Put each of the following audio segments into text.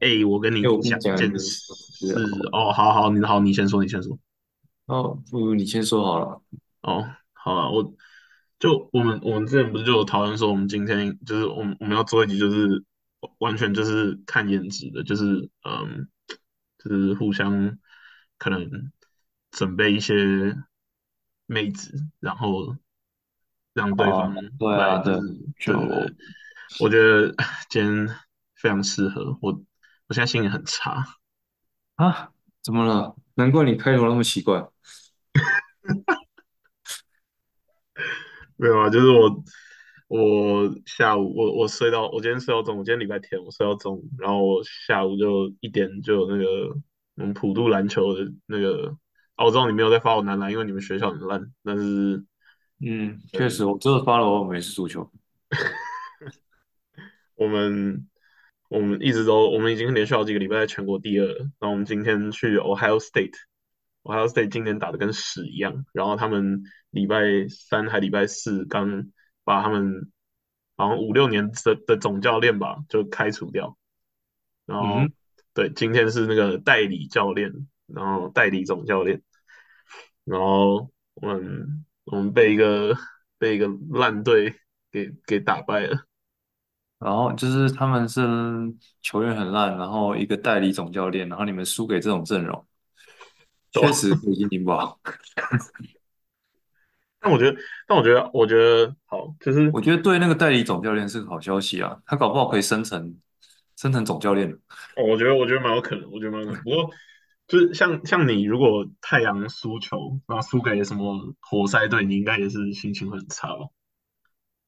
哎，我跟你哎，我跟你讲讲一件事事啊，哦，好好，你好，你先说，你先说。哦，不如你先说好了。哦，好了，我就我们我们之前不是就有讨论说，我们今天就是我们我们要做一集，就是完全就是看颜值的，就是嗯，就是互相可能准备一些妹子，然后让对方哦，对啊，对，就对，我觉得 今天非常适合我，我现在心情很差。啊，怎么了？难怪你开头那么奇怪。没有啊，就是我，我下午我我睡到我今天睡到中午，今天礼拜天我睡到中午，然后我下午就一点就有那个我们普渡篮球的那个，啊，我知道你没有在发我男篮，因为你们学校很烂，但是嗯，确实，我真的发了我美式足球。我们我们一直都我们已经连续好几个礼拜在全国第二了，然后我们今天去 Ohio State，Ohio State 今天打的跟屎一样，然后他们礼拜三还礼拜四刚把他们好像五六年的的总教练吧就开除掉，然后嗯，对，今天是那个代理教练，然后代理总教练，然后我们我们被一个被一个烂队给给打败了。然后就是他们是球员很烂，然后一个代理总教练，然后你们输给这种阵容？确实可以心情不好。但我觉得，但我觉得，我觉得好，就是我觉得对那个代理总教练是个好消息啊，他搞不好可以升成升成总教练。哦我觉得，我觉得蛮有可能，我觉得蛮有可能。不过，就是像像你，如果太阳输球，然后输给什么活塞队，你应该也是心情会很差吧？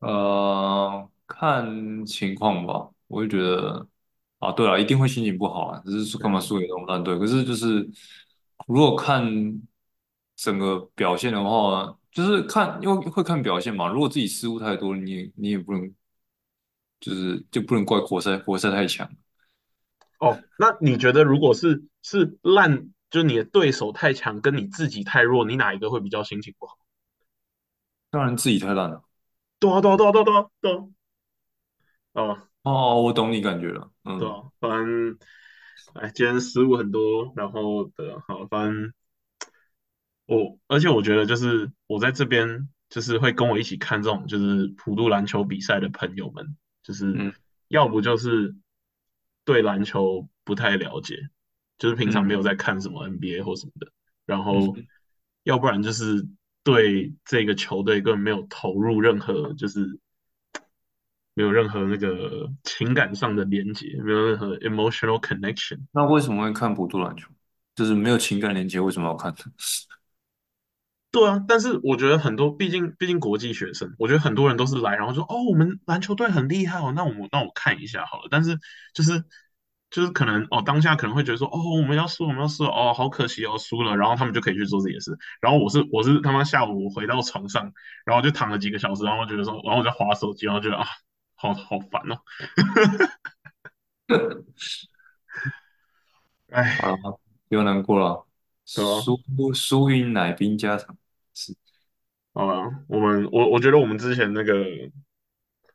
呃，看情况吧，我就觉得啊，对了，一定会心情不好啊，只是说干嘛输给那种烂队？可是就是如果看整个表现的话，就是看因为会看表现嘛。如果自己失误太多，你也你也不能就是就不能怪活塞，活塞太强，哦，那你觉得如果是是烂，就是你的对手太强，跟你自己太弱，你哪一个会比较心情不好？当然自己太烂了。对啊，对啊，对啊，对啊，对啊，对啊，哦，哦，我懂你感觉了，嗯。对啊，反正，哎，今天失误很多，然后的，好，反正。我而且我觉得就是我在这边就是会跟我一起看这种就是普渡篮球比赛的朋友们，就是嗯。要不就是对篮球不太了解，就是平常没有嗯。在看什么 NBA 或什么的，然后。嗯，要不然就是对这个球队根本没有投入任何就是没有任何那个情感上的连接，没有任何 emotional connection。那为什么会看不度篮球？就是没有情感连接，为什么要看？对啊，但是我觉得很多，毕竟毕竟国际学生，我觉得很多人都是来，然后说哦，我们篮球队很厉害哦，那我们那我看一下好了。但是就是就是可能哦，当下可能会觉得说哦，我们要输，我们要输哦，好可惜哦，输了，然后他们就可以去做自己的事。然后我是我是他妈下午我回到床上，然后就躺了几个小时，然后觉得说，然后我在划手机，然后觉得啊，好好烦哦，好了，哎，不要难过了？输输赢乃兵家常。是，好了，我们我我觉得我们之前那个，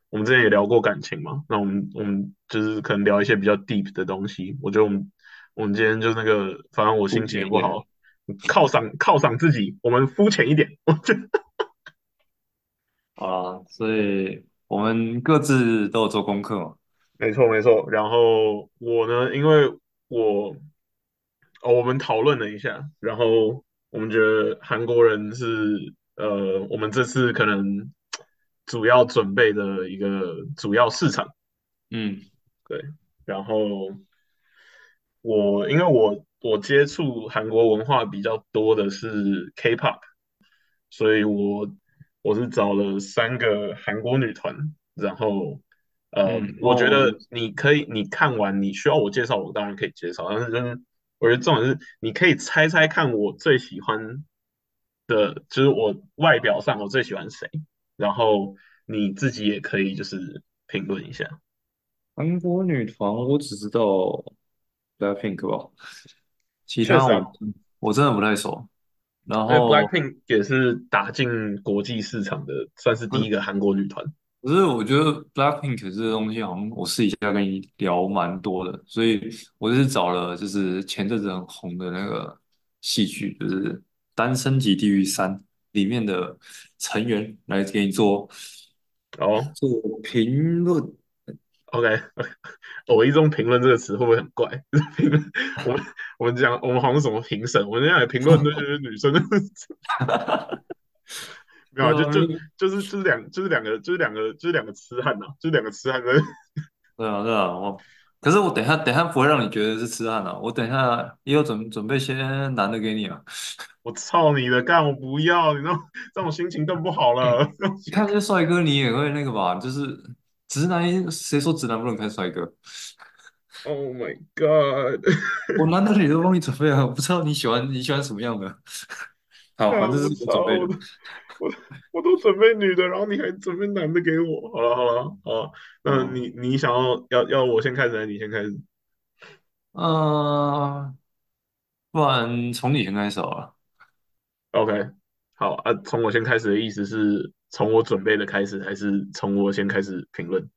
我们之前也聊过感情嘛，那我们我们就是可能聊一些比较 deep 的东西。我觉得我们我们今天就那个，反正我肤心情也。不好，犒赏犒赏自己，我们肤浅一点。我觉得 好了，所以我们各自都有做功课嘛。没错没错。然后我呢，因为我哦，我们讨论了一下，然后我们觉得韩国人是呃，我们这次可能主要准备的一个主要市场。嗯对，然后我因为我我接触韩国文化比较多的是 K-pop，所以我我是找了三个韩国女团，然后呃，嗯，我觉哦，得你可以你看完你需要我介绍，我当然可以介绍，但是就是我觉得重点是你可以猜猜看我最喜欢的，就是我外表上我最喜欢谁，然后你自己也可以就是评论一下。韩国女团我只知道 BLACKPINK 吧，其他我我真的不太熟。然后 BLACKPINK 也是打进国际市场的，算是第一个韩国女团。可是我觉得 Blackpink 这个东西好像我私底下跟你聊蛮多的，所以我就是找了就是前阵子很红的那个戏剧，就是《单身级地狱三》里面的成员来给你做哦做评论。，OK，我一中评论这个词会不会很怪？评论，我们我们讲我们好像什么评审，我们现在评论那些女生的，没有啊，就就就是就是两就是两个就是两个就是两个痴汉呐、就是两个痴汉在，对啊，对啊，我可是我等一下等一下不会让你觉得是痴汉啊，我等一下也有准准备些男的给你啊。我操你的，干我不要，你知道这种心情更不好了。你看这些帅哥，你也会那个吧？就是直男，谁说直男不能看帅哥？，Oh my God，我男的女的帮你准备啊，我不知道你喜欢你喜欢什么样的。好，看反正是我准备的。我都我我都准备女的，然后你还准备男的给我。好了好了好了，那嗯你你想要要要我先开始还是你先开始呃，不然从你先开始好了。？OK，好啊，从我先开始的意思是从我准备的开始，还是从我先开始评论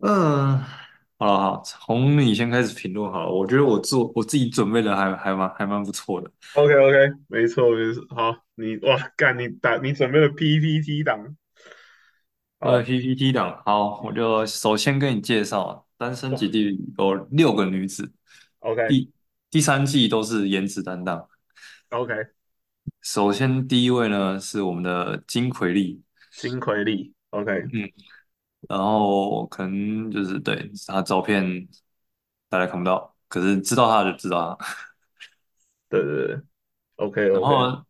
嗯，好了好，从你先开始评论好了。我觉得我做我自己准备的还还蛮还蛮不错的。？OK OK，没错没错。好，你哇干你打你准备了 PPT 档，呃，PPT 档，好，我就首先跟你介绍啊，单身哇基地有六个女子，OK 第第三季都是颜值担当。OK，首先第一位呢是我们的金奎利，金奎利 OK，嗯，然后可能就是对他照片大家看不到，可是知道他就知道 他。对对对，OK 然 OK，后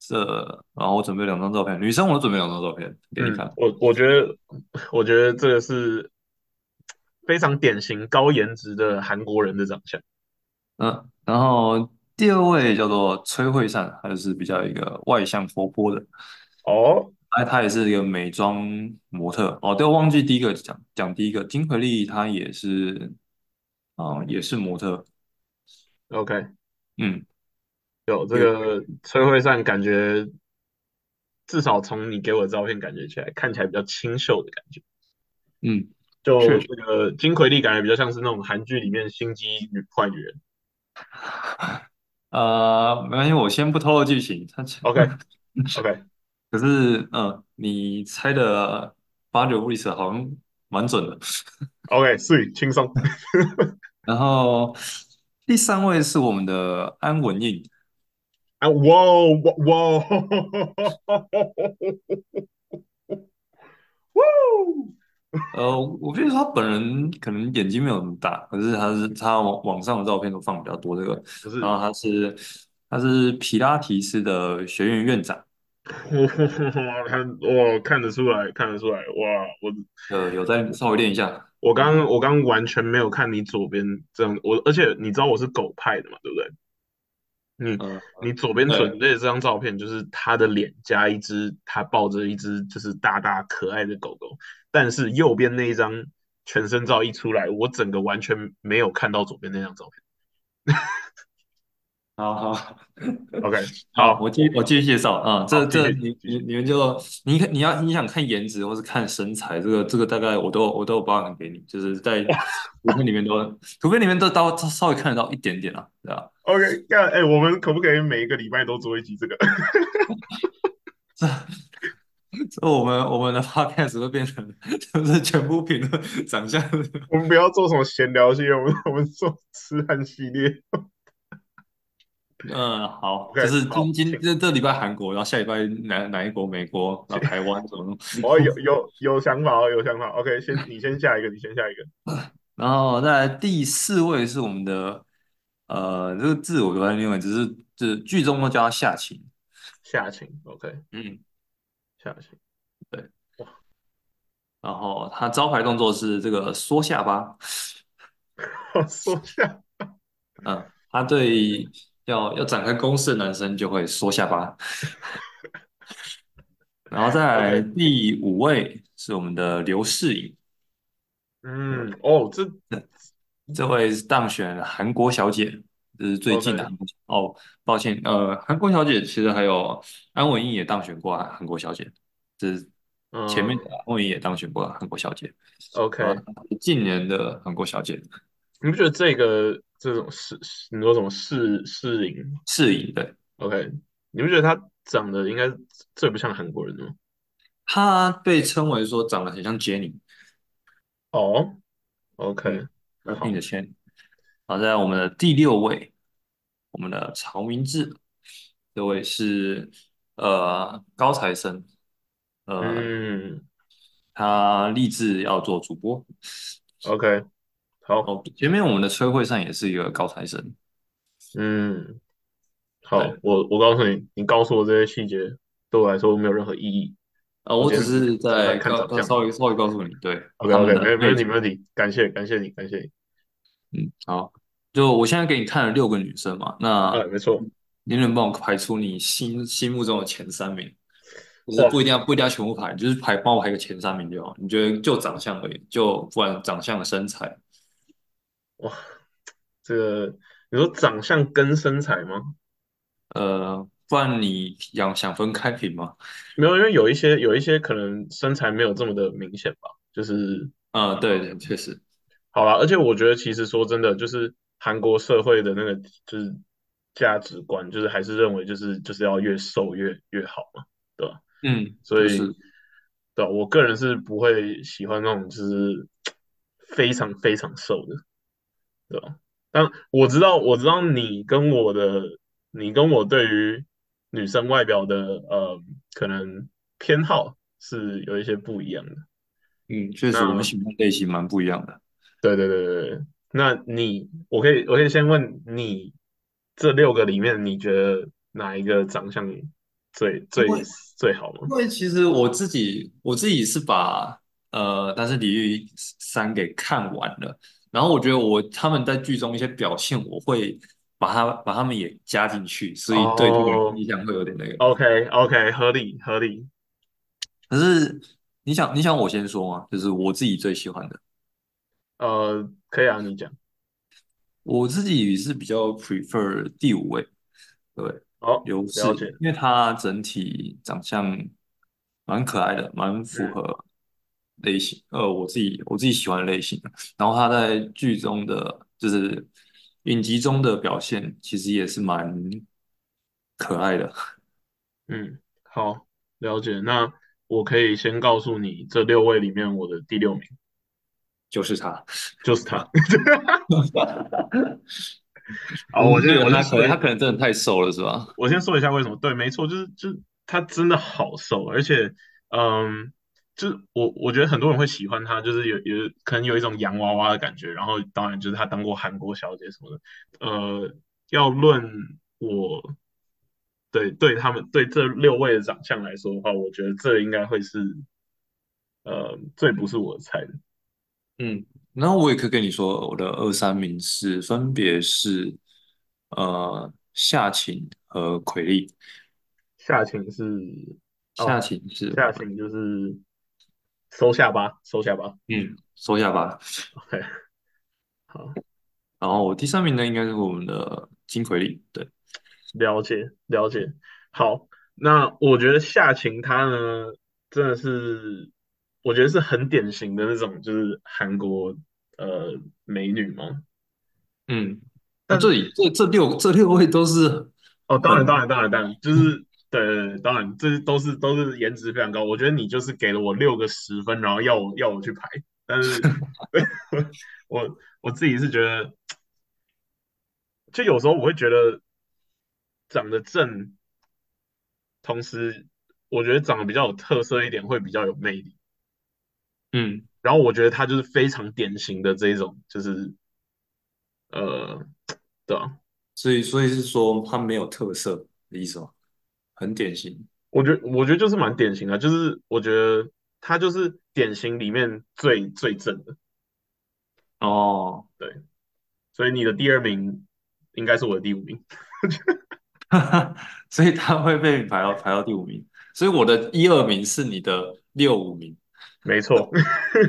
这，然后我准备两张照片，女生我都准备两张照片给你嗯，看。我我觉得我觉得这个是非常典型高颜值的韩国人的长相。嗯，然后第二位叫做崔惠善，她就是比较一个外向活泼的，哦哎，她也是一个美妆模特。哦，对，我忘记第一个讲讲第一个金奎利，她也是，啊、也是模特。，OK，嗯，有这有，个崔惠善，感觉至少从你给我的照片感觉起来，看起来比较清秀的感觉。嗯，确实。就这个金奎利，感觉比较像是那种韩剧里面心机女坏女人。呃，没关系，我先不透露剧情。他 OK OK 可是，嗯，你猜的八九不离十，好像蛮准的。OK，所以轻松。然后第三位是我们的安文印，啊，哇哦哇哇哦，呃，我觉得他本人可能眼睛没有那么大，可是他是他网网上的照片都放比较多这个。不是，然后他是他是皮拉提斯的学院院长，哇，看哇看得出来，看得出来，哇，我呃，有在稍微练一下。我嗯刚我刚完全没有看你左边这样，我而且你知道我是狗派的嘛，对不对？你呃，你左边准，备的这张照片就是他的脸加一只他抱着一只就是大大可爱的狗狗，但是右边那一张全身照一出来，我整个完全没有看到左边那张照片。好好。OK，好，我继我继续介绍啊，好，这这你你。你们就你看你要你想看颜值或是看身材，这个这个大概我都我都有包含给你，就是在图片里面都 图片里面都都稍微看得到一点点啊，对吧？OK，那，哎，我们可不可以每一个礼拜都做一集这个？这这我们我们的 podcast 会变成就是全部评论长相，我们不要做什么闲聊系列，我们我们做痴汉系列。嗯，好，就 OK，是今今这这礼拜韩国，然后下礼拜哪哪一国美国，然，后台湾什么的，哦，有有有想法哦，有想法。OK，先你先下一个，你先下一个。然后再来第四位是我们的，呃，这个字我不太认为，只是就是剧中都叫他夏晴，下情，OK，嗯，下情。对，然后他招牌动作是这个缩下巴，缩下，嗯，他对要要展开攻势的男生就会缩下巴，然后再来第五位是我们的刘世颖，嗯，哦，这这位是当选韩国小姐，这是最近的 OK，韩国小哦，抱歉，呃，韩国小姐其实还有安文英也当选过韩国小姐，这是前面嗯的后面也当选过韩国小姐，啊，，OK，近年的韩国小姐。你不觉得这个这种适，你说什么适适龄适应对，？OK，你不觉得她长得应该最不像韩国人的吗？她被称为说长得很像 Jennie，哦，OK，好，的 Jennie。好，在我们的第六位，我们的曹明志，这位是呃高材生，呃，嗯他立志要做主播。，OK，好，哦，前面我们的崔会上也是一个高材生，嗯，好，我我告诉你，你告诉我这些细节对我来说没有任何意义。呃，我只是在告看长相。稍微稍微告诉你，对 OK OK，没没问题，没问题，感谢感谢你感谢你。嗯，好，就我现在给你看了六个女生嘛，那啊，没错，你能帮我排出你心心目中的前三名？就是不一定要不一定要全部排，就是排帮我排个前三名就好。你觉得就长相而已，就不管长相、身材，哇，这个你说长相跟身材吗？呃，不然你想想分开品吗？没有，因为有一些有一些可能身材没有这么的明显吧，就是呃，呃，对对，确实，好了，而且我觉得其实说真的，就是韩国社会的那个就是价值观，就是还是认为就是就是要越瘦越越好嘛，对吧？嗯，所以，对吧我个人是不会喜欢那种就是非常非常瘦的。对吧？但我知道，我知道你跟我的，你跟我对于女生外表的呃，可能偏好是有一些不一样的。嗯，确实我们喜欢类型蛮不一样的。对对对对对，那你，我可以我可以先问你，这六个里面，你觉得哪一个长相最最最好吗？因为其实我自己我自己是把呃，但是李玉三给看完了，然后我觉得我他们在剧中一些表现，我会把他把他们也加进去，所以对这个人哦印象会有点那个。，OK OK，合理合理。可是你想你想我先说吗？就是我自己最喜欢的，呃，可以啊，你讲。我自己是比较 prefer 第五位，对，好，刘氏，了解。因为他整体长相蛮可爱的，蛮符嗯合类型，呃，我自己我自己喜欢的类型。然后他在剧中的就是影集中的表现，其实也是蛮可爱的，嗯，好，了解。那我可以先告诉你，这六位里面我的第六名就是他。就是他。好，我觉先得他可能我先说，他可能真的太瘦了，是吧？我先说一下为什么。对，没错，就是就是他真的好瘦，而且嗯，就是我我觉得很多人会喜欢他，就是有有可能有一种洋娃娃的感觉。然后当然就是他当过韩国小姐什么的。呃，要论我对对他们对这六位的长相来说的话，我觉得这应该会是呃最不是我的菜的。嗯，然后我也可以跟你说，我的二三名是分别是呃夏晴和奎丽。夏晴是夏哦，晴是我们下情就是收下巴，收下巴。嗯收下吧。OK，好，然后第三名呢，应该是我们的金奎利。对，了解了解。好，那我觉得夏晴她呢，真的是我觉得是很典型的那种，就是韩国呃美女嘛。嗯，那这里这这六这六位都是哦，当然当然当然当然，就是对对对，当然这都是都是颜值非常高。我觉得你就是给了我六个十分，然后要我要我去排，但是 我我自己是觉得。就有时候我会觉得长得正，同时我觉得长得比较有特色一点会比较有魅力。嗯，然后我觉得他就是非常典型的这一种，就是呃，对啊，所以所以是说他没有特色的意思吗？很典型。我觉得我觉得就是蛮典型的，就是我觉得他就是典型里面最最正的，哦，对，所以你的第二名应该是我的第五名，所以他会被排到排到第五名，所以我的一二名是你的六五名。没错。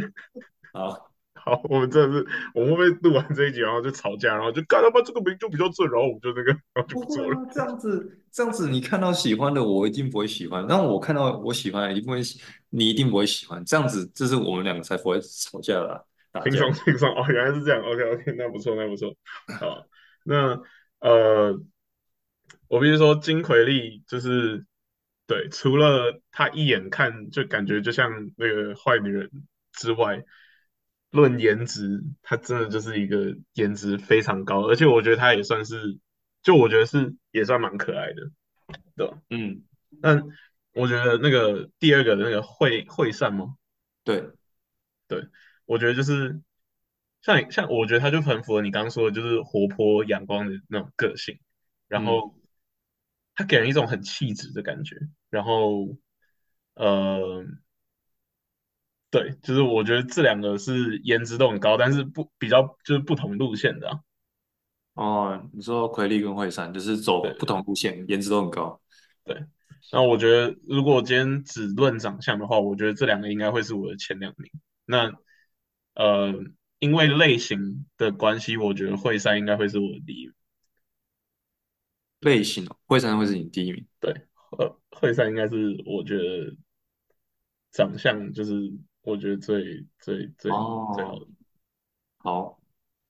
啊。好，我们真的是，我们会不会录完这一集，然后就吵架，然后就干他妈这个名就比较正，然后我们就那个，然后就不做了。啊，这样子，这样子，你看到喜欢的，我一定不会喜欢；，但我看到我喜欢的，一定会，你一定不会喜欢。这样子，这是我们两个才不会吵架啦，打轻松架。轻松哦，原来是这样。OK OK，那不错，那不错。好，那呃，我必须说金奎利就是对，除了他一眼看就感觉就像那个坏女人之外，论颜值，他真的就是一个颜值非常高，而且我觉得他也算是，就我觉得是也算蛮可爱的，对吧？嗯，但我觉得那个第二个的那个惠惠善吗？对，对，我觉得就是像你像，我觉得他就很符合你刚刚说的，就是活泼阳光的那种个性，然嗯，后他给人一种很气质的感觉，然后呃，对，就是我觉得这两个是颜值都很高，但是不比较就是不同路线的啊，哦，你说奎利跟惠善就是走不同路线，颜值都很高。对。那我觉得如果今天只论长相的话，我觉得这两个应该会是我的前两名。那呃，因为类型的关系，我觉得惠山应该会是我的第一名。类型哦，惠善会是你第一名。对，呃，惠山应该是我觉得长相就是我觉得最最最最好哦，的，好，对吧？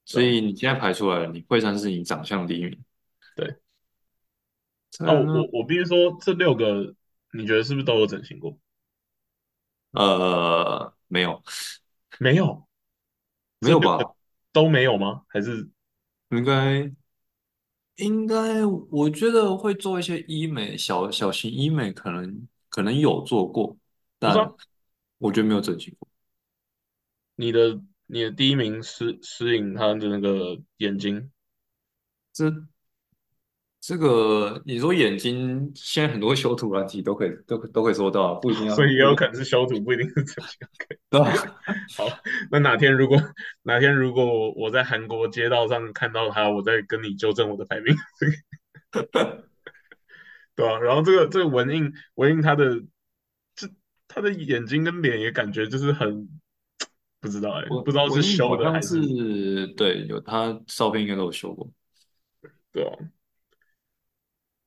所以你现在排出来了，你惠善是你长相第一名。对，哦，再来呢？我我必须说，这六个你觉得是不是都有整形过？呃，没有，没有，这六个没有吧？都没有吗？还是应该应该，我觉得会做一些医美，小小型医美可能可能有做过，但不是啊？我觉得没有整形过。你的你的第一名是适应他的那个眼睛，这这个你说眼睛，现在很多修图软体都可以都可都可以做到，不一定要所以也有可能是修图，不一定是整形。对吧？好，那哪天如果 哪天如果我我在韩国街道上看到他，我再跟你纠正我的排名，对吧、然后这个这个文印文印他的这他的眼睛跟脸也感觉就是很不知道哎、不知道是修的还是是对，有他照片应该都有修过对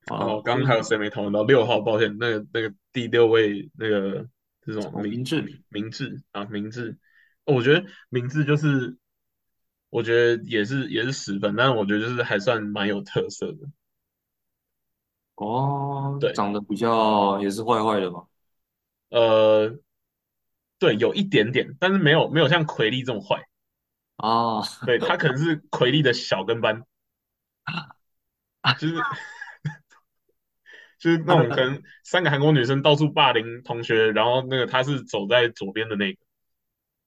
啊，哦刚刚还有谁没讨论到？六号，抱歉，那个那个第六位那个这种哦，明明智明明智啊，明智，哦我觉得明智就是我觉得也是也是十分，但是我觉得就是还算蛮有特色的。哦，对，长得比较也是坏坏的嘛。呃，对，有一点点，但是没有没有像奎利这么坏。哦，对，他可能是奎利的小跟班，就是 就是那种可能三个韩国女生到处霸凌同学，然后那个他是走在左边的那个。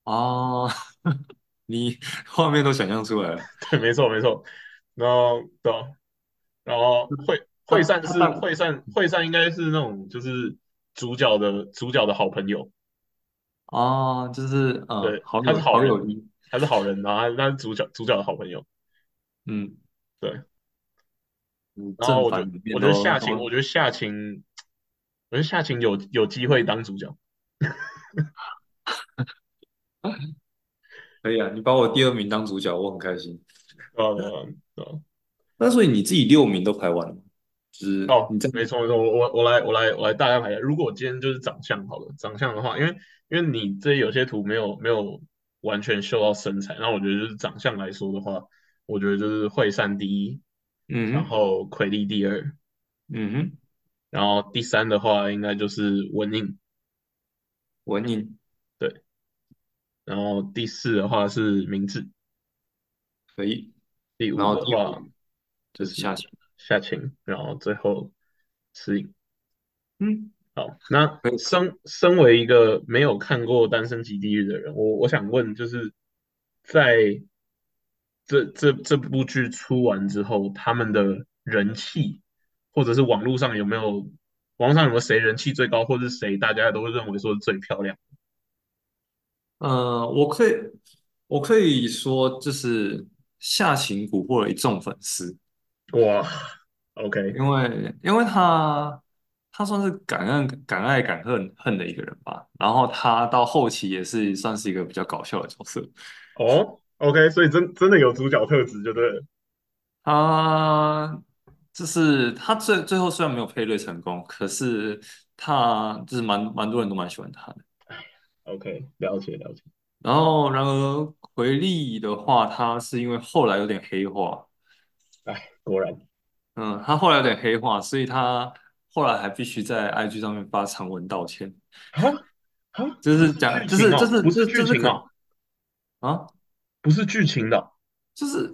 哦，你画面都想象出来了。对，没错没错。然后对啊然后惠他惠善他大是会善会善应该是那种就是主角的主角的好朋友，哦，就是嗯，对，他是好人，他是好人，然后他他是主角主角的好朋友，嗯，对。嗯然后我觉得我觉得夏晴，我觉得夏晴，我觉得夏晴有有机会当主角，可以啊。你把我第二名当主角，我很开心。对吧？对吧？对吧？那所以你自己六名都排完了吗？就是哦，你这没错没错，我我我来我来我来大概排一下。如果今天就是长相好了，长相的话，因为因为你这有些图没有没有完全秀到身材，那我觉得就是长相来说的话，我觉得就是惠善第一，然嗯然后奎利第二，嗯哼，然后第三的话应该就是文印，文印对，然后第四的话是明智，可以，第五的话就是就是夏晴，然后最后石影。嗯，好，那。身身为一个没有看过《单身即地狱》的人，我我想问，就是在这这这部剧出完之后，他们的人气，或者是网络上有没有网络上有没有谁人气最高，或者是谁大家都会认为说最漂亮？呃，我可以我可以说，就是夏晴蛊惑了一众粉丝。哇，OK，因为因为他他算是敢爱敢爱敢恨恨的一个人吧，然后他到后期也是算是一个比较搞笑的角色，哦，OK，所以真真的有主角特质，就对了。他就是他最最后虽然没有配对成功，可是他就是蛮蛮多人都蛮喜欢他的。OK，了解了解。然后，然而回力的话，他是因为后来有点黑化，哎，果然嗯，他后来有点黑化，所以他后来还必须在 IG 上面发长文道歉，啊啊，就是讲就是就剧情哦，不是剧情的，啊，不是剧情的哦。就是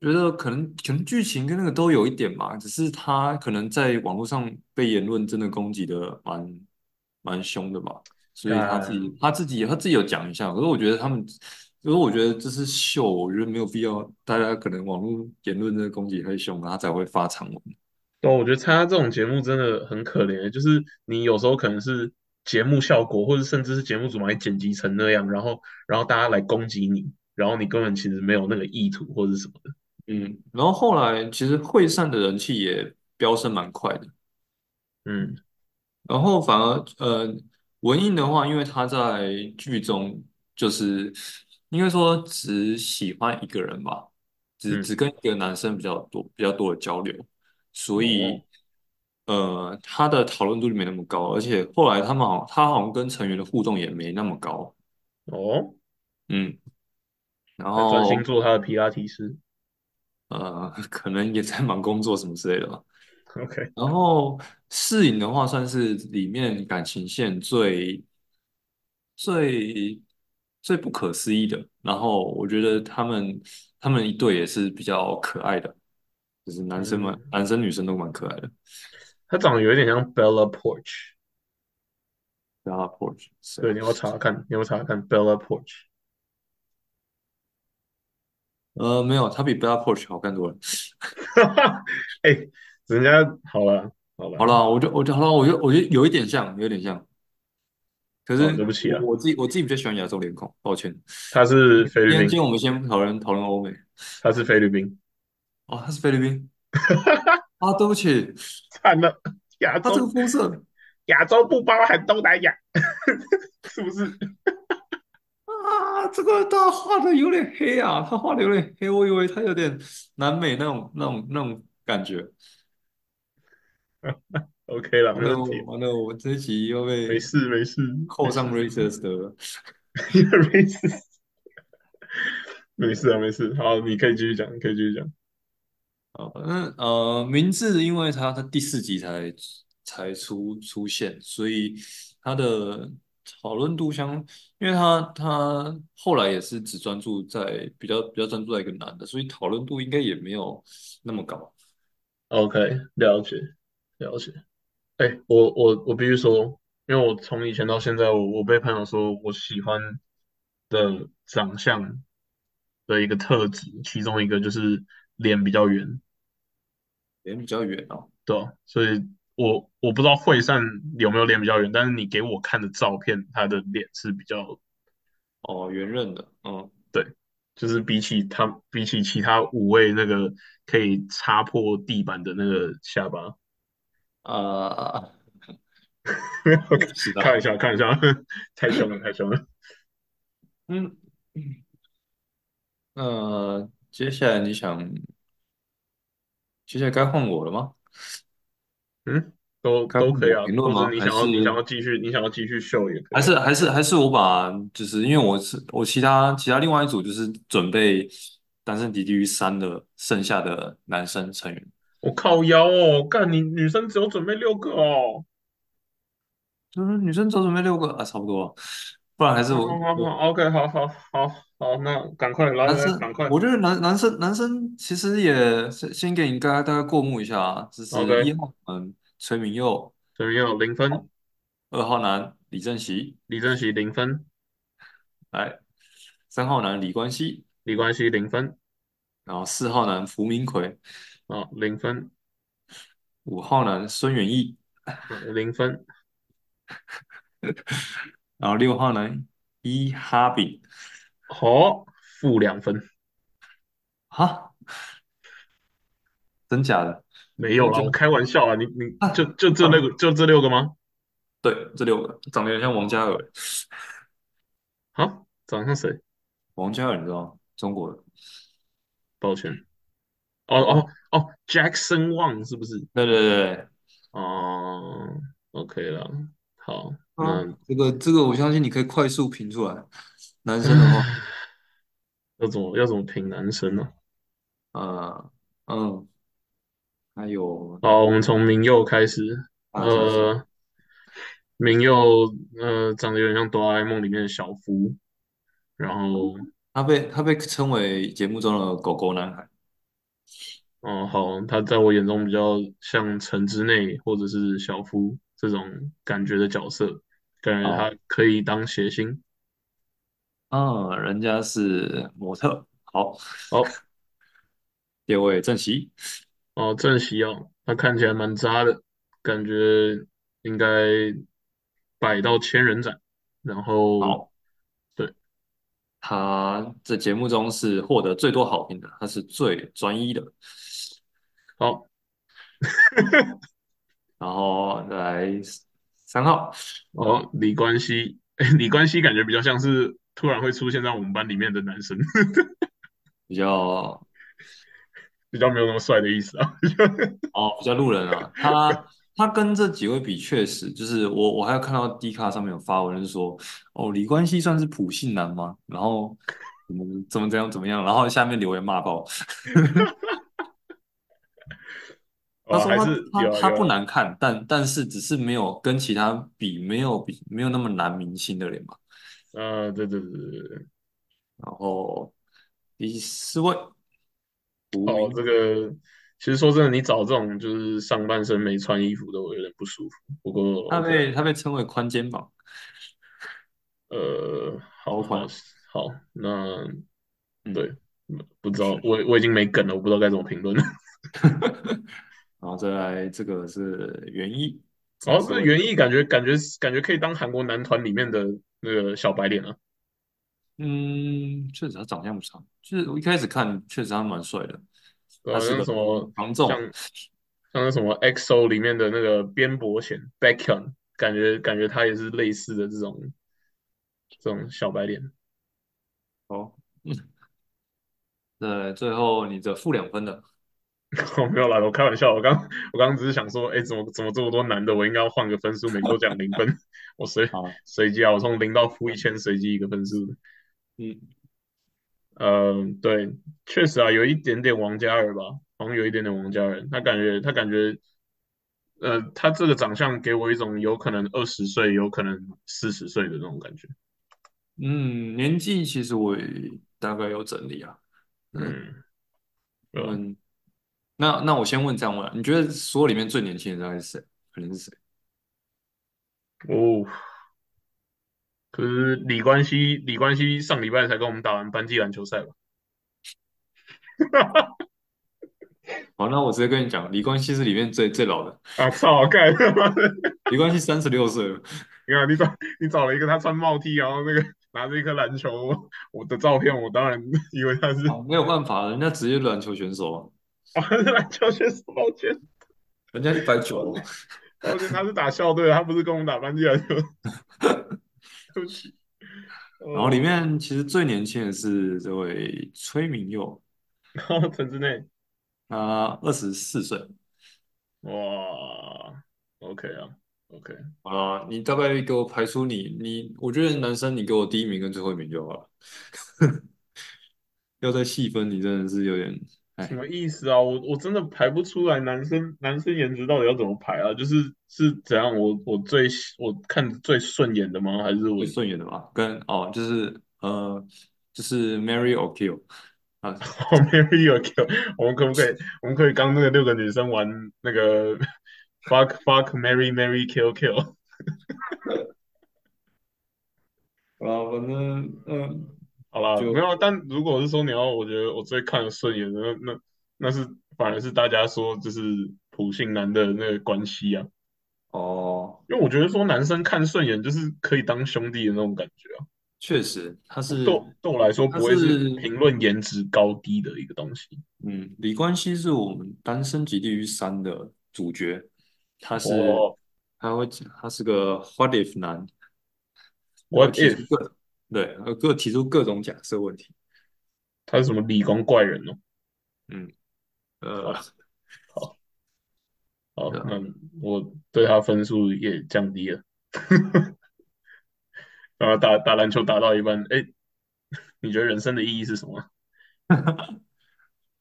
觉得可能可能剧情跟那个都有一点嘛，只是他可能在网络上被言论真的攻击的蛮蛮凶的吧，所以他自己干他自己他自己有讲一下，可是我觉得他们，可是我觉得这是秀，我觉得没有必要，大家可能网络言论真的攻击太凶了，他才会发长文。对，我觉得参加这种节目真的很可怜，就是你有时候可能是节目效果，或者甚至是节目组把你剪辑成那样，然后然后大家来攻击你，然后你根本其实没有那个意图或者什么的。嗯，然后后来其实会善的人气也飙升蛮快的。嗯然后反而呃，文印的话，因为他在剧中就是应该说只喜欢一个人吧，只只嗯，跟一个男生比较多比较多的交流，所哦。以呃，他的讨论度就没那么高，而且后来他们好他好像跟成员的互动也没那么高，哦，嗯，然在专心后做他的皮拉提斯。呃，可能也在忙工作什么之类的吧。OK，然后适影的话，算是里面感情线最最最不可思议的。然后我觉得他们他们一对也是比较可爱的，就是男生们嗯，男生女生都蛮可爱的。他长得有一点像 Bella Porch。Bella Poarch 对，啊？你要查查看，你要查查看 Bella Porch。呃，没有，他比 Bella Poarch 好看多了。哎，人家好了好了，好了，我就我就好了，我就我就有一点像，有一点像。可哦，对不起啊，我我自己我自己比较喜欢亚洲脸孔，抱歉。他是菲律宾，今天我们先讨论讨论欧美。他是菲律宾，哦，他是菲律宾 啊，对不起，惨了，亚他这个洲肤色亚洲不包含东南亚，是不是啊，这个他画的有点黑啊，他画的有点黑，我以为他有点南美那种那种那种感觉。？OK 了，没问题，完了，我这一集又被没事没事扣上 racist 的。没事没事啊没事，好，你可以继续讲，你可以继续讲。好，反正呃，明治因为他他第四集才才出出现，所以他的讨论度相，因为他他后来也是只专注在比较比较专注在一个男的，所以讨论度应该也没有那么高。OK，了解了解。哎，我我我必须说，因为我从以前到现在，我我被朋友说我喜欢的长相的一个特质，其中一个就是脸比较圆，脸比较圆哦，对啊所以我我不知道惠善有没有脸比较圆，但是你给我看的照片，他的脸是比较哦，圆润的，嗯。对，就是比起他比起其他五位那个可以擦破地板的那个下巴，啊，没有不知道，开玩笑，开玩笑，太凶了，太凶了。嗯，那接下来你想，接下来该换我了吗？嗯，都该换我都可以啊，评论吗？你想要你想要继续你想要继续秀也可以啊。还是还是还是我把就是因为我是我其他其他另外一组就是准备单身敌地狱三的剩下的男生成员，我靠腰哦，干你女生只有准备六个哦。就是女生只准备六个啊，差不多，不然还是好我我好好好，OK，好好好好，那赶快来男生，来赶快我觉得男男生男生其实也先先给你大概大概过目一下啊，这是一，OK，号男崔明佑，这边有零分，二号男李正熙，李正熙零分，来三号男李冠希，李冠希零分，然后四号男胡明奎，啊零分，五号男孙远义，啊零分，然后六号男伊哈比，好，负两分，哈，真假的？没有了，开玩笑啊，你你就啊，就这六个长就这六个吗？对这六个长得有点像王嘉尔，啊，长得像谁？王嘉尔你知道吗？中国的。抱歉。哦哦哦，哦，Jackson Wang 是不是？对对对对，哦，OK 了。好，啊，那这个这个我相信你可以快速评出来。男生的话，要怎么要怎么评男生呢？呃嗯，还有好，我们从明佑开始。呃，明佑呃长得有点像哆啦 A 梦里面的小夫，然后他被他被称为节目中的狗狗男孩。哦好，他在我眼中比较像城之内或者是小夫这种感觉的角色，感觉他，可以当谐星。嗯，人家是模特。好，好，第二位正熙。哦，正熙哦，他看起来蛮渣的，感觉应该百到千人斩。然后，好，对，他在节目中是获得最多好评的，他是最专一的。好，然后再来三号，哦，李冠希，李冠希感觉比较像是突然会出现在我们班里面的男生，比较 比较没有那么帅的意思啊。哦比较路人啊。他他跟这几位比，确实就是我我还有看到 D 卡上面有发文，就是说哦李冠希算是普信男吗？然后怎么怎么怎样怎么样，然后下面留言骂爆。他哦，说他还是他他不难看，但但是只是没有跟其他比，没有比没有那么男明星的脸嘛。呃，对对对对对，然后第四位哦，这名，个其实说真的，你找这种就是上半身没穿衣服的，我有点不舒服。不过他被他被称为宽肩膀，呃，好好。好，那嗯，对，嗯不知道，我我已经没梗了，我不知道该怎么评论了。然后再来这个是原一，然后这三十位。原意感觉感觉感觉可以当韩国男团里面的那个小白脸啊，嗯，确实他长相不差，就是我一开始看确实他蛮帅的，他是个什么防像重，像那什么 EXO 里面的那个边伯贤 Baekhyun，感觉感觉他也是类似的这种这种小白脸。哦，嗯，对，最后你的负两分的，我 没有啦，我开玩笑，我刚我刚刚只是想说，哎，怎么怎么这么多男的，我应该要换个分数，每个都讲零分，我随好，随机啊，我从零到负一千随机一个分数。嗯呃，对，确实啊，有一点点王嘉尔吧，好像有一点点王嘉尔，他感觉他感觉，呃，他这个长相给我一种有可能二十岁，有可能四十岁的那种感觉。嗯，年纪其实我也大概有整理啊，嗯？嗯，那那我先问这样问啊，你觉得所有里面最年轻的大概是谁？可能是谁？哦，可是李冠希，李冠希上礼拜才跟我们打完班级篮球赛吧？好，那我直接跟你讲，李冠希是里面最最老的，啊，操，盖他妈的！李冠希三十六岁了。你看，你找你找了一个他穿帽 T，然后那个拿着一颗篮球，我的照片，我当然以为他是哦，没有办法，人家职业篮球选手啊，啊，他是篮球选手，抱歉，人家一百九，抱歉，他是打校队的，他不是跟我们打班级篮球，对不起。然后里哦，面其实最年轻的是这位崔明佑，然后陈之内，他二十四岁。哇，OK 啊，OK，啊，你大概给我排出你你，我觉得男生你给我第一名跟最后一名就好了，要再细分你真的是有点，哎，什么意思啊？我我真的排不出来男生男生颜值到底要怎么排啊？就是是怎样？我我最喜我看着最顺眼的吗？还是我最顺眼的吧，跟哦就是呃就是 Mary or Kill 啊，marry your kill？我们可不可以我们可以刚那个六个女生玩那个 fuck fuck marry marry kill kill？啊，反正嗯好啦，没就有，但如果是说你要，我觉得我最看得顺眼的，那那那是反而是大家说就是普信男的那个关系啊，哦，因为我觉得说男生看顺眼就是可以当兄弟的那种感觉啊，确实他是对我对我来说不会是是评论颜值高低的一个东西。嗯，李冠希是我们单身级地狱三的主角，他是哦他会他是个 What if 男，他会，What 提？各对，呃，各提出各种假设问题。他是什么理工怪人哦？嗯，呃，好，好，好，对啊，那我对他分数也降低了。然后打打篮球打到一半，哎，你觉得人生的意义是什么？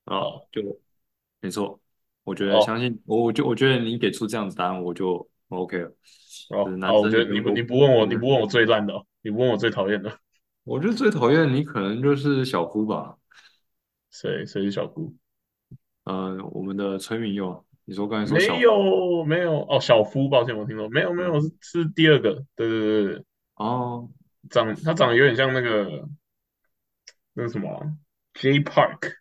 啊，就没错。我觉得好，相信我，我就我觉得你给出这样子答案，我就 OK 了。就是好，我，觉得你不你不问我，你不问我最烂的哦你问我最讨厌的，我觉得最讨厌你可能就是小姑吧。谁？谁是小姑？呃，我们的崔明佑，你说刚才说没有，没有，哦，小夫，抱歉，我听错，没有，没有，嗯，是是第二个，对对对对，哦。长他长得有点像那个那个什么啊 J Park，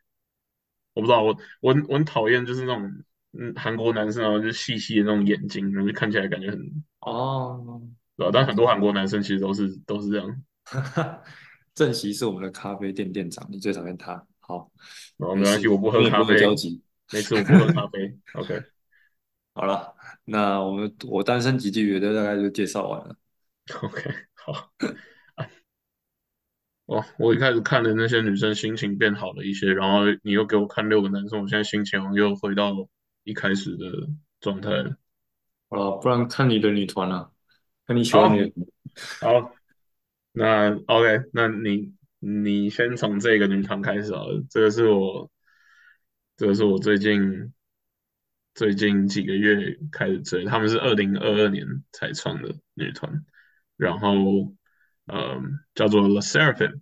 我不知道，我我很我很讨厌就是那种嗯韩国男生啊，就是细细的那种眼睛，然后就看起来感觉很哦，对吧？但很多韩国男生其实都是都是这样，正席是我们的咖啡店店长，你最讨厌他。好，然后没关系，我不喝咖啡，集。没事，我不喝咖啡，OK 好了，那我们我单身几句乐队大概就介绍完了。OK，好，哦，我一开始看的那些女生心情变好了一些，然后你又给我看六个男生，我现在心情又回到一开始的状态了。好了，不然看你的女团了，看你喜欢你好，那 OK，那你你先从这个女团开始好了，这个是我，这个是我最近最近几个月开始追，他们是二零二二年才创的女团，然后嗯叫做 LE SSERAFIM，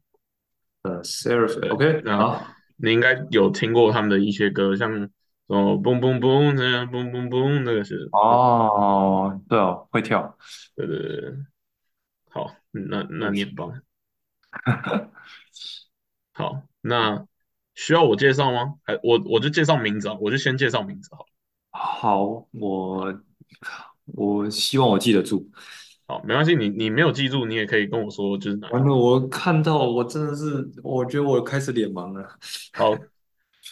呃，Seraph。对，OK，那好。你应该有听过他们的一些歌，像什么 Boom Boom Boom 那样 Boom Boom Boom 那个是，哦，对哦，会跳。对对对，对好，那那。你很棒。好，那需要我介绍吗？还我我就介绍名字啊，我就先介绍名字好了。好，我我希望我记得住。好，没关系，你你没有记住，你也可以跟我说就是哪一个。完了，我看到我真的是，我觉得我开始脸盲了。好，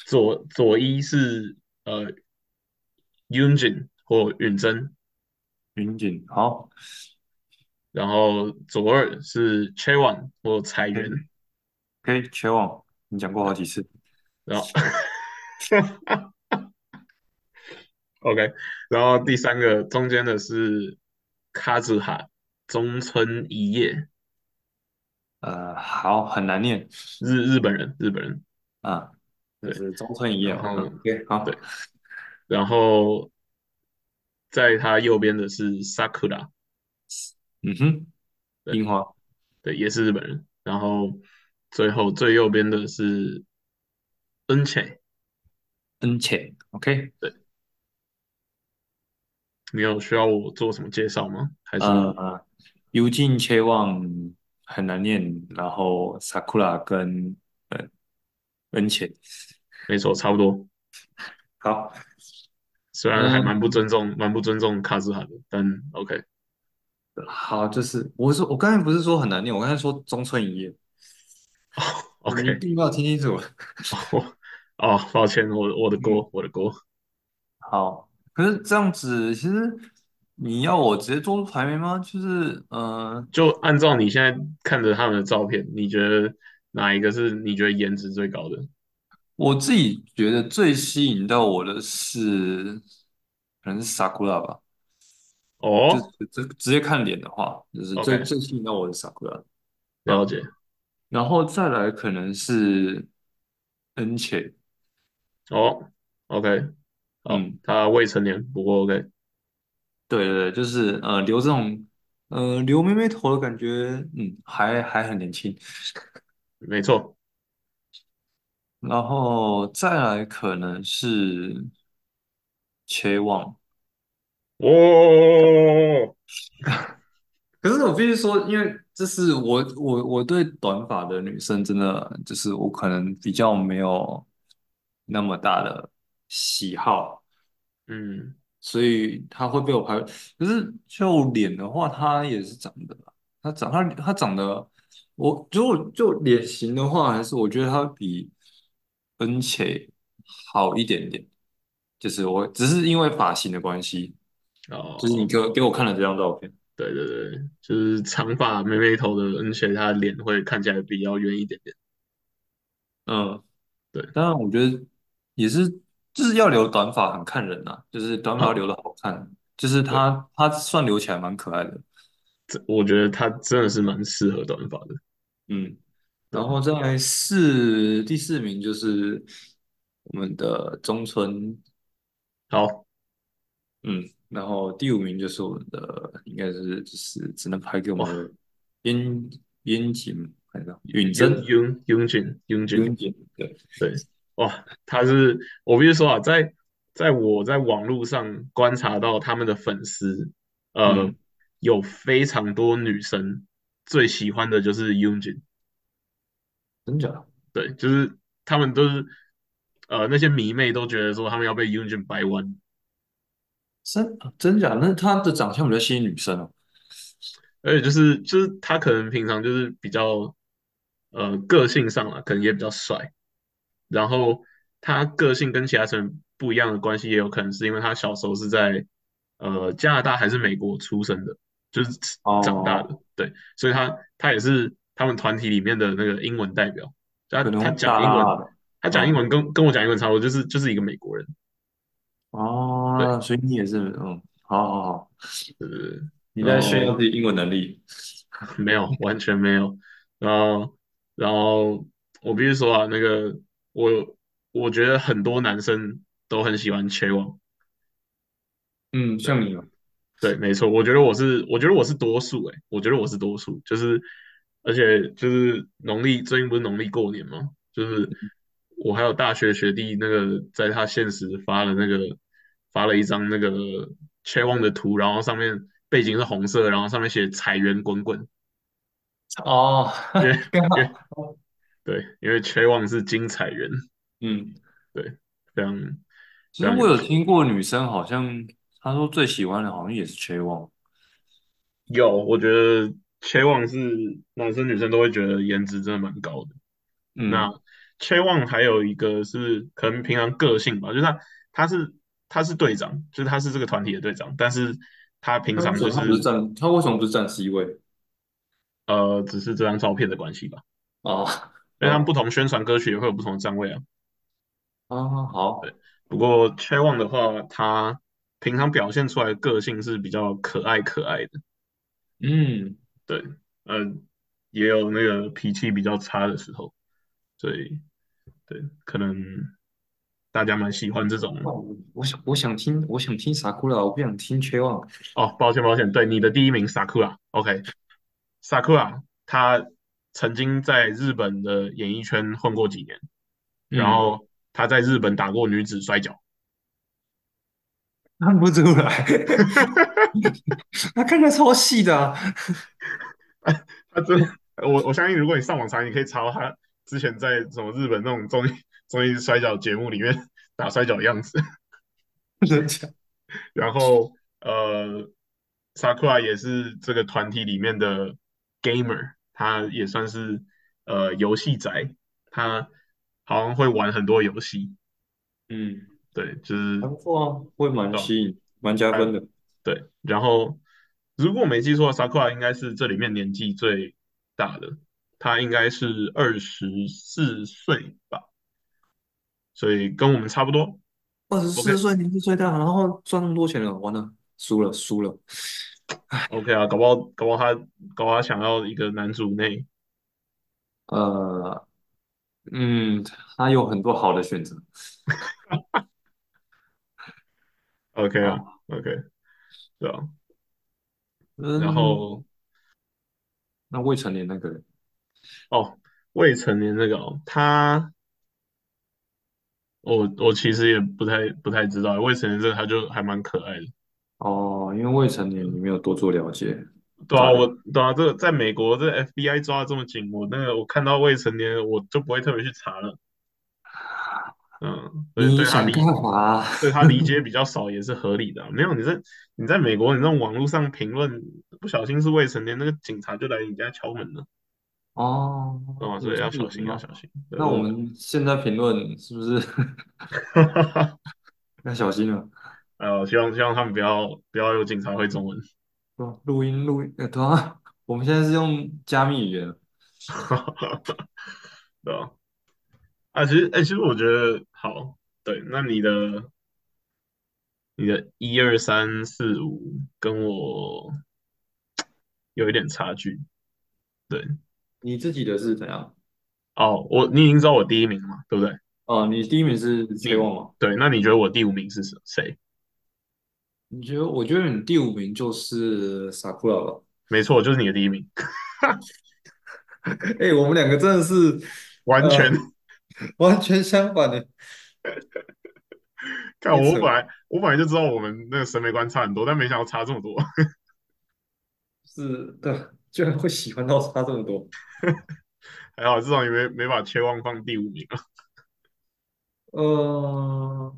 左左一是呃 Yunjin 或允真，云锦，好。然后左二是 Chaewon 或彩，OK 源，OK，全网你讲过好，几次。然后 OK，然后第三个中间的是卡子哈中村一叶，呃，好，很难念。日日本人，日本人，啊，就对，是中村一叶嘛。嗯然后，OK，好，对，然后在他右边的是 Sakura，嗯哼，对樱花。对，也是日本人，然后最后最右边的是恩浅，恩浅，OK，对，你有需要我做什么介绍吗？还是呃，幽进切望很难念，然后 Sakura 跟呃恩切，没错，差不多，好，虽然还蛮不嗯，尊重，蛮不尊重卡斯哈的，但 OK。好，就是我说我刚才不是说很难念，我刚才说中村一叶，哦 OK，并没有听清楚。哦哦，抱歉，我我的嗯，锅，我的锅。好，可是这样子，其实你要我直接做出排名吗？就是呃，就按照你现在看着他们的照片，你觉得哪一个是你觉得颜值最高的？我自己觉得最吸引到我的是，可能是 Sakura 吧。就哦直直接看脸的话，就是最，OK，最吸引到我的 Sakura。嗯，了解。然后再来可能是 N 切，哦，OK，好，嗯，他未成年，不过 OK，对对对，就是呃留这种呃留妹妹头的感觉，嗯，还还很年轻。没错。然后再来可能是切望，哦，可是我必须说，因为这是我我我对短发的女生真的就是我可能比较没有那么大的喜好，嗯，所以她会被我排。可是就脸的话，她也是长得，她长她她长得，我如果就脸型的话，还是我觉得她比恩切好一点点。就是我只是因为发型的关系，哦就是你哦给我给我看了这张照片。对对对，就是长发妹妹头的，而且她的脸会看起来比较圆一点点。嗯，对，当然我觉得也是，就是要留短发很看人呐、就是短发留的好看，就是对，他他算留起来蛮可爱的。这我觉得她真的是蛮适合短发的。嗯，然对，后在四第四名就是我们的中村，好，嗯，然后第五名就是我们的应该是就是只能排给我们哇，的边边景，看到允雍真雍雍俊雍俊，边景，对，对，哇，他是我必须说啊，在在我在网络上观察到他们的粉丝，呃，嗯，有非常多女生最喜欢的就是 Yoonjin，真假？对，就是他们都是呃那些迷妹都觉得说他们要被掰弯，真真假？那他的长相比较吸引女生哦。而且就是就是他可能平常就是比较呃个性上了，可能也比较帅，然后他个性跟其他成员不一样的关系，也有可能是因为他小时候是在呃加拿大还是美国出生的，就是长大哦，的，对，所以他他也是他们团体里面的那个英文代表，他他讲英文。他讲英嗯，文跟跟我讲英文差不多，就是就是一个美国人，哦，所以你也是，嗯，好好好，呃，你在炫耀自己英文能力。没有，完全没有。然后，然后我必须说啊，那个我我觉得很多男生都很喜欢切网。嗯，像你哦，对，没错，我觉得我是，我觉得我是多数哎，我觉得我是多数，就是而且就是农历最近不是农历过年吗，就是我还有大学学弟那个在他现实发了那个发了一张那个 c h e o n 的图，然后上面背景是红色，然后上面写财源滚滚，哦，因为刚因为好，对，因为缺旺是金彩源，嗯，对，非常其实我有有趣。听过女生好像她说最喜欢的好像也是 c h e o n 有，我觉得缺旺是男生女生都会觉得颜值真的蛮高的。那嗯，缺旺还有一个是可能平常个性吧，就是他他是他是队长，就是他是这个团体的队长，但是他平那为什么她不是站，他为什么不是站 C 位？呃，只是这张照片的关系吧，哦，因为他们不哦，同宣传歌曲也会有不同的站位啊。啊，好，对不过缺旺的话，他平常表现出来的个性是比较可爱可爱的。嗯，对，嗯，也有那个脾气比较差的时候，所以对，可能大家蛮喜欢这种。哦，我想我想听我想听 Sakura，我不想听 c h 哦，抱歉抱歉，对，你的第一名 Sakura，OK，Sakura，他曾经在日本的演艺圈混过几年，然嗯，后他在日本打过女子摔跤，看不出来，他看起来超细的啊。他真，我我相信如果你上网查，你可以查到他之前在什么日本那种综艺综艺摔跤节目里面 打摔跤的样子。然后呃，Sakura 也是这个团体里面的 gamer，他也算是呃游戏宅，他好像会玩很多游戏，嗯，对，就是还不错啊，会蛮哦，吸引，蛮加分的。对，然后如果我没记错，Sakura 应该是这里面年纪最大的，他应该是二十四岁吧，所以跟我们差不多。二十四岁年纪最大，然后赚那么多钱了，完了，输了，输了。OK 啊，搞不好搞不好他搞不好他想要一个男主内呃，嗯，他有很多好的选择，OK 啊啊。，OK。对啊，然嗯，后那未成年那个人哦，未成年那个哦，他我我其实也不太不太知道，未成年这个他就还蛮可爱的。哦，因为未成年你没有多做了解，对啊，我对啊，这个在美国这个 FBI 抓的这么紧，我那个我看到未成年我就不会特别去查了。嗯，你想干对他理？对他理解比较少也是合理的啊没有你在你在美国，你这种网络上评论不小心是未成年，那个警察就来你家敲门了。哦，啊，所以要小？心要小心。那我我，们现在评论是不是 要小心了？呃，希望希望他们不要不要有警察会中文。录音录音，呃，对啊，我们现在是用加密语言，对吧？啊，其实，哎、其实我觉得好，对，那你的你的一二三四五跟我有一点差距，对，你自己的是怎样？哦，我你已经知道我第一名了嘛，对不对？哦，你第一名是崔你旺吗？对，那你觉得我第五名是谁？谁？你觉得？我觉得你第五名就是傻库拉吧？没错，就是你的第一名，哎、我们两个真的是完全。呃 完全相反的，看我本来我本来就知道我们那个审美观差很多，但没想到差这么多。是的，居然会喜欢到差这么多。还好至少你没没把切望放第五名啊。呃，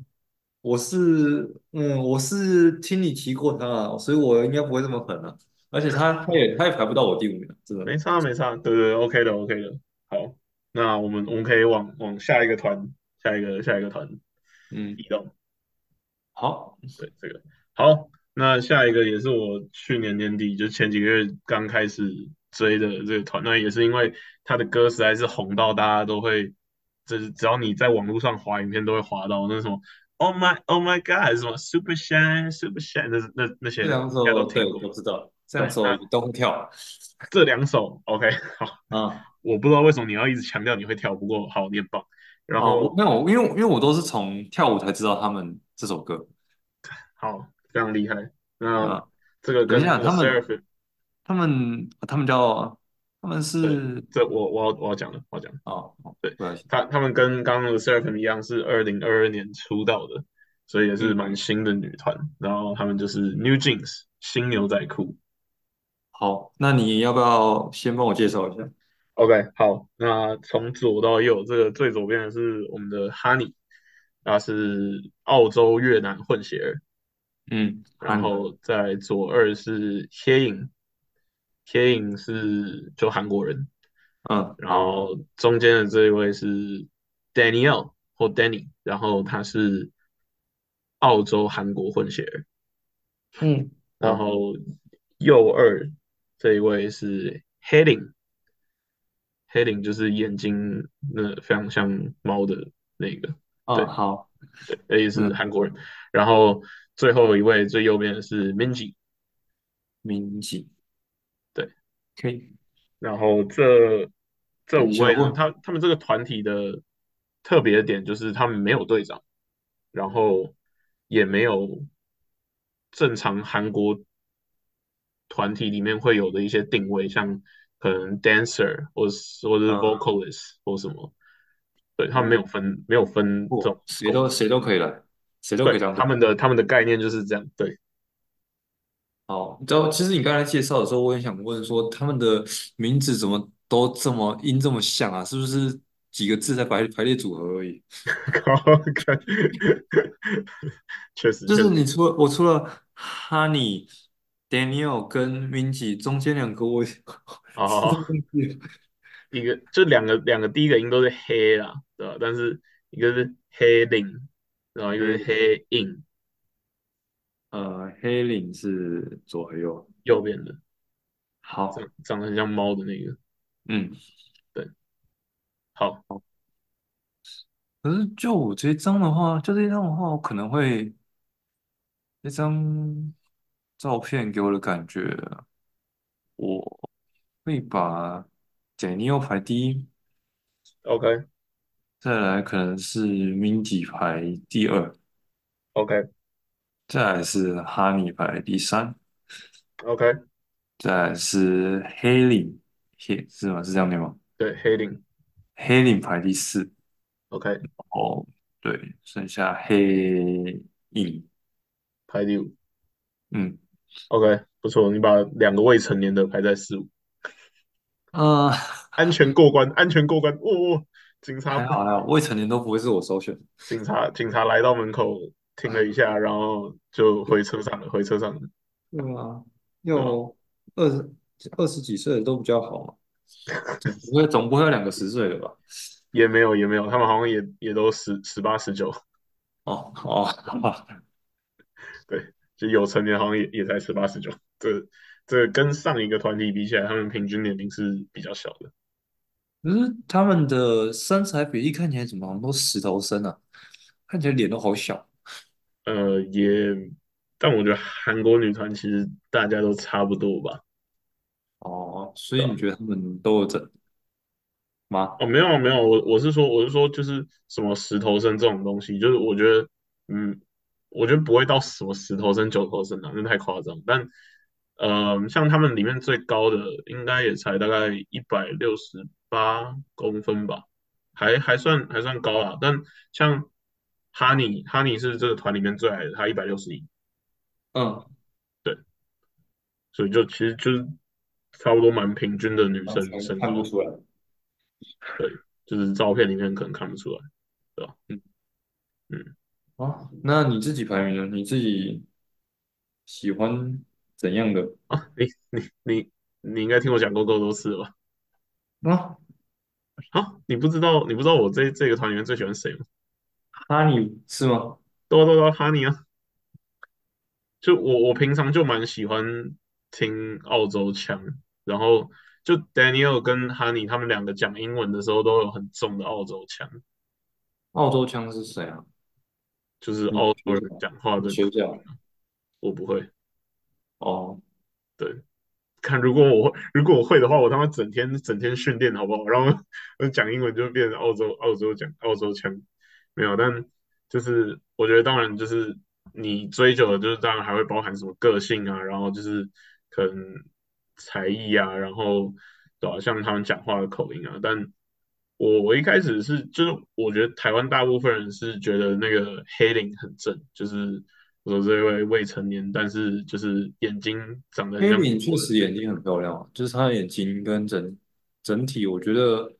我是嗯，我是听你提过他啊，所以我应该不会这么狠啊。而且他他也他也排不到我第五名啊，真的。没差没差，对对，OK 的 OK 的。好，那我们我们可以往往下一个团，下一个下一个团嗯，移动。好，对，这个好。那下一个也是我去年年底就前几个月刚开始追的这个团，那也是因为他的歌实在是红到大家都会，就是只要你在网络上滑影片都会滑到那什么 Oh my Oh my God 还是什么 Super Shine Super Shine，那那那些这两首对听过。我知道，这两首也都会跳这两首 OK 好，啊。我不知道为什么你要一直强调你会跳，不过好，你很棒。然后那我，因为因为我都是从跳舞才知道他们这首歌好，非常厉害。那啊。这个跟等一下他们他们他们叫他们，是这我我要我要讲了，我要讲了。哦，哦对，他他们跟刚刚的 Seraphim 一样，是二零二二年出道的，所以也是嗯，蛮新的女团。然后他们就是 New Jeans 新牛仔裤。好，那你要不要先帮我介绍一下？OK，好，那从左到右，这个最左边的是我们的 Honey，他是澳洲越南混血儿。嗯，然后在左二是 Hyein，Hyein 是就韩国人，嗯，然，后中间的这一位是 Danielle 或 Danny，然后他是澳洲韩国混血儿，嗯，然后右二这一位是 Heading，Heading 就是眼睛那非常像猫的那个，啊，对好，对，也是嗯，韩国人，然后最后一位最右边的是警对。可以。然后这这五位他他们这个团体的特别的点就是他们没有队长，然后也没有正常韩国团体里面会有的一些定位，像可能 dancer 或是或者是嗯 vocalist 或什么，对，他们没有嗯，分没有分这不，种谁都谁都可以来，谁都可以，当。他们的他们的概念就是这样，对，好，你知道，其实你刚才介绍的时候，我也想问说，他们的名字怎么都这么音这么像啊？是不是几个字在排排列组合而已？确实就是，你除了我除了 Honey、Daniel 跟 Minji 中间两个我哦。一个就两个两个第一个音都是黑啦，对吧？但是一个是黑领，然后一个是黑黑印，呃，黑领是左右。右边的好，长长得很像猫的那个。嗯，对，好好。可是就我这张的话，就这张的话，我可能会那张照片给我的感觉，我会把 Daniel 排第一，，OK。再来可能是 Mindy 排第二，OK。再来是 Honey 排第三，OK，再来是黑领，黑是吗？是这样念吗？对，黑领黑领排第四，OK。哦，对，剩下黑影，排第五。嗯，，OK 不错，你把两个未成年的排在四五，呃，安全过关，安全过关，哦哦，警察还好还好，未成年都不会是我首选。警察警察来到门口停了一下，然后就回车上了，回车上了，对啊，对吧？要二十二十几岁的都比较好嘛，总不会总不会有两个十岁的吧？也没有也没有，他们好像也也都十十八十九，哦哦，对，就有成年好像也也才十八十九。这这跟上一个团体比起来，他们平均年龄是比较小的。可是他们的身材比例看起来怎么好像都石头身啊，看起来脸都好小呃，也，但我觉得韩国女团其实大家都差不多吧。哦，所以你觉得他们都有整吗？哦，没有没有，我我是说我是说就是什么石头身这种东西，就是我觉得，嗯，我觉得不会到什么石头身、九头身啊，那太夸张。但呃，像他们里面最高的应该也才大概一百六十八公分吧，还还算还算高啦。但像哈尼哈尼是这个团里面最矮的，他一百六十一，嗯，对，所以就其实就是差不多蛮平均的女生身高，看不出来。对，就是照片里面可能看不出来，对吧？嗯，嗯。啊，那你自己排名呢？你自己喜欢怎样的？啊，你你你你应该听我讲过够多次了吧？啊，啊，你不知道你不知道我这这个团里面最喜欢谁吗？哈尼是吗？都啊都啊，哈尼啊！就我我平常就蛮喜欢听澳洲腔，然后就 Daniel 跟 Honey 他们两个讲英文的时候都有很重的澳洲腔，澳洲腔是谁啊？就是澳洲人讲话的。我不会。哦，对，看如果我 如果我会的话，我他妈整天整天训练好不好？然后讲英文就变成澳洲澳洲讲澳洲腔，没有，但就是我觉得当然就是你追求的，就是当然还会包含什么个性啊，然后就是可能才艺啊，然后对吧、像他们讲话的口音啊，但我我一开始是就是我觉得台湾大部分人是觉得那个黑领很正，就是我说这位未成年，但是就是眼睛长得很像黑敏确我的这个。实眼睛很漂亮啊，就是她的眼睛跟整整体，我觉得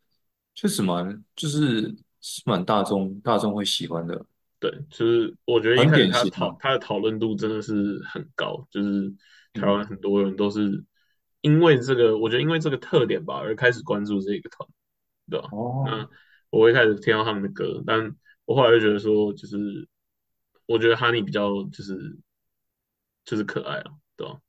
确实蛮就是是蛮大众大众会喜欢的，对，就是我觉得一很开始。他讨他的讨论度真的是很高，就是台嗯湾很多人都是因为这个，我觉得因为这个特点吧，而开始关注这个团，对吧？哦，那我一开始听到他们的歌，但我后来就觉得说，就是我觉得哈尼比较就是就是可爱啊，对吧？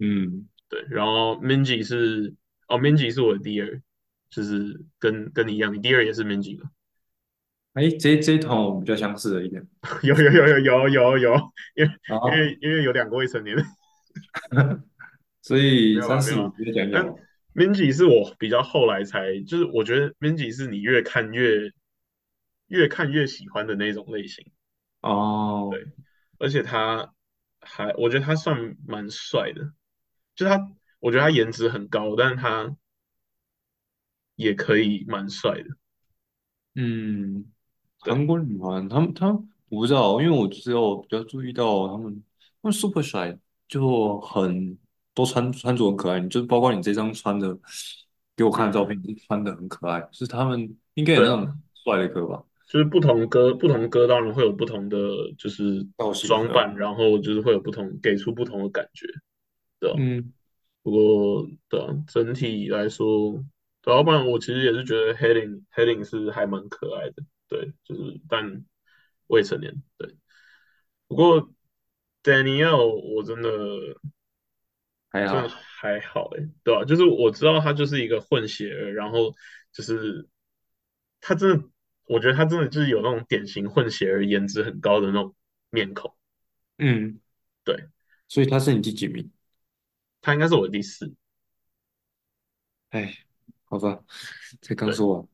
嗯，对，然后 Minji 是哦，Minji 是我的第二，就是跟跟你一样，你第二也是 Minji 吗？哎，这这一团我比较相似的一点 有有有有有有有，因为因啊，为因为有两个未成年。所以。三四五直接讲一讲。Minji 是我比较后来才，就是我觉得 Minji 是你越看越越看越喜欢的那种类型，哦，对，而且他还我觉得他算蛮帅的，就他我觉得他颜值很高，但是他也可以蛮帅的，嗯，对，韩国女团，他们他们我不知道，因为我只有比较注意到他们，他们 Super Shy 就很都穿穿着很可爱，你就包括你这张穿的给我看的照嗯，片，穿的很可爱，是他们应该有那种帅的歌吧，就是不同歌不同歌当然会有不同的就是？装扮，然后就是会有不同给出不同的感觉，对吧？嗯不过，对啊，整体来说，对啊，要不然我其实也是觉得 Heading Heading 是还蛮可爱的，对，就是但未成年，对。不过 Danielle 我真的真的还好，还好诶，对吧、就是我知道他就是一个混血儿，然后就是他真的，我觉得他真的就是有那种典型混血儿颜值很高的那种面孔，嗯，对，所以他是你第几名？他应该是我的第四，哎，好吧，才刚对。说完，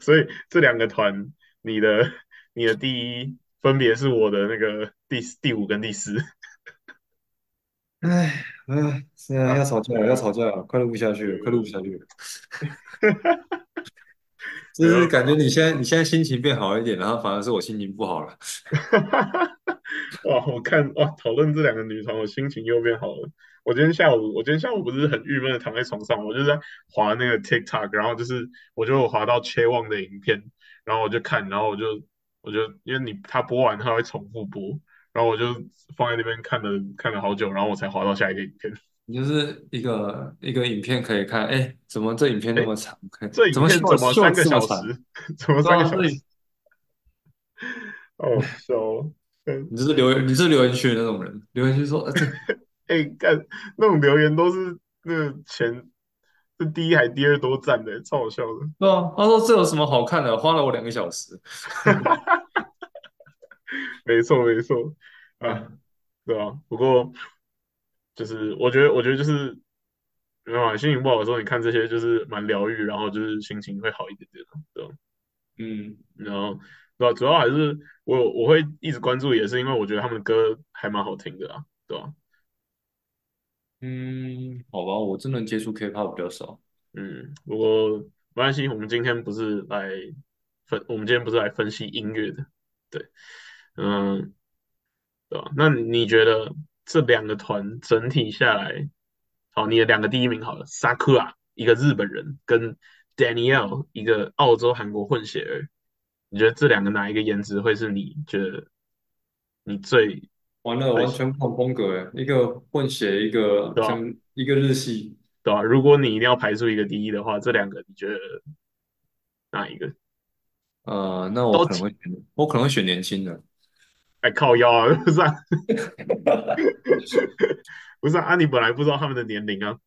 所以这两个团，你的你的第一分别是我的那个第第五跟第四哎，啊，是啊，要啊，吵架了，要吵架了，快录不下去了，快录不下去了。没就是，感觉你现在你现在心情变好一点，然后反而是我心情不好了。哇，我看哇，讨论这两个女团，我心情又变好了。我今天下午，我今天下午不是很郁闷的躺在床上，我就在滑那个 TikTok，然后就是我就滑到 c h e 的影片，然后我就看，然后我就我就因为你他播完他会重复播，然后我就放在那边看了看了好久，然后我才滑到下一个影片。你就是一个一个影片可以看，哎，怎么这影片那哎，么长？这影怎么片怎么三个？小时？怎么三个小时？哦，笑你这是留言，你是留言区的那种人，留言区说，哎，干那种留言都是那个前是第一还第二多赞的，超好笑的。对啊，他说这有什么好看的？花了我两个小时。没错没错啊，嗯对吧？不过就是我觉得，我觉得就是没有啊，心情不好的时候，你看这些就是蛮疗愈，然后就是心情会好一点点的，对吧？嗯然后对吧？主要还是我我会一直关注，也是因为我觉得他们的歌还蛮好听的啊，对吧？嗯，好吧，我真的接触 K-pop 比较少。嗯，不过没关系，我们今天不是来分，我们今天不是来分析音乐的，对，嗯，对吧？那你觉得这两个团整体下来，好，你的两个第一名好了，Sakura 一个日本人跟 Danielle 一个澳洲韩国混血儿，你觉得这两个哪一个颜值会是你觉得你最完了，完全不同风格诶，一个混血，一个？像一个日系。对吧？如果你一定要排出一个第一的话，这两个你觉得哪一个？呃，那我都可能会选，我可能会选年轻的。哎靠腰啊，不是啊，不是啊，啊你本来不知道他们的年龄啊，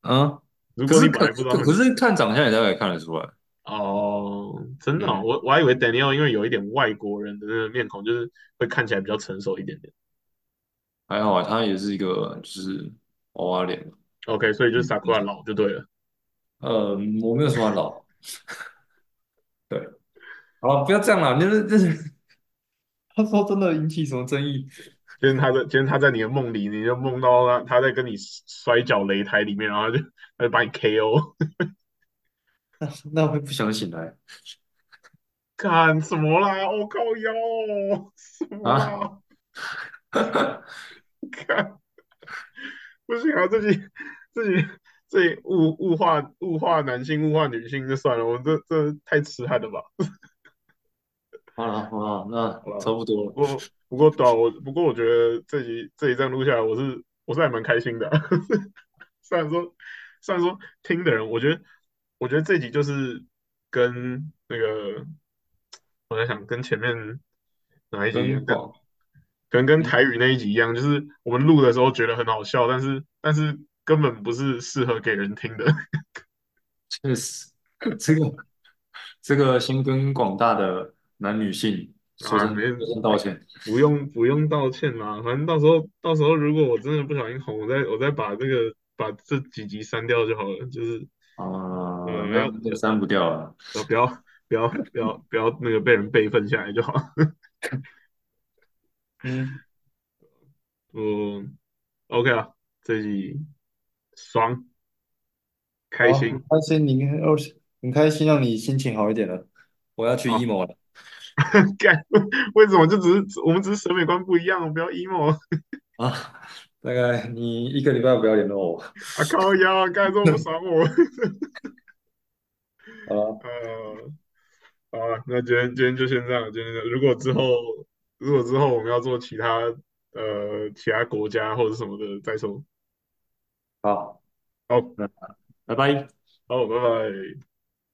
啊，如果你本来不知道他们可可是看长相也大概看得出来。哦，真的哦，嗯，我我还以为 Daniel 因为有一点外国人的那个面孔，就是会看起来比较成熟一点点。还好啊，他也是一个就是娃娃脸。OK，所以就是 Sakura 嗯老就对了。呃，我没有说他老。对，好了，不要这样了，就是就是，他说真的引起什么争议？今 天他在今天他在你的梦里，你就梦到他他在跟你摔跤擂台里面，然后就他就把你 KO，那 那会不想醒来干什么啦？我、靠腰哦，什么？看 不行啊，自己自己自己物物化物化男性物化女性就算了，我这这太痴汉了吧？好了好了，那，差不多了。不过不过对啊，我不过我觉得这集这一站录下来，我是我是还蛮开心的啊 虽然说虽然说听的人，我觉得我觉得这集就是跟那个我在想跟前面哪一集一样，可能跟嗯，台语那一集一样，就是我们录的时候觉得很好笑，但是但是根本不是适合给人听的。确实，这个这个先跟广大的男女性说啊，没声说声道歉。不用不用道歉啦，反正到时候到时候如果我真的不小心红，我再我再把这个把这几集删掉就好了，就是啊、呃要那那删不掉了。呃不要不要不要不要那个被人备份下来就好。嗯，我，OK 啊，这一集爽开心开心你哦，很开心让你心情好一点了。我要去啊，emo 了 干为什么就只是我们只是审美观不一样，不要 emo 啊！大概你一个礼拜不要联络我。啊靠腰，干这么不 爽我。好了，呃，好了，那今天今天就先这样，今天如果之后如果之后我们要做其他呃其他国家或者什么的再说。好，好，那拜拜。好，拜拜。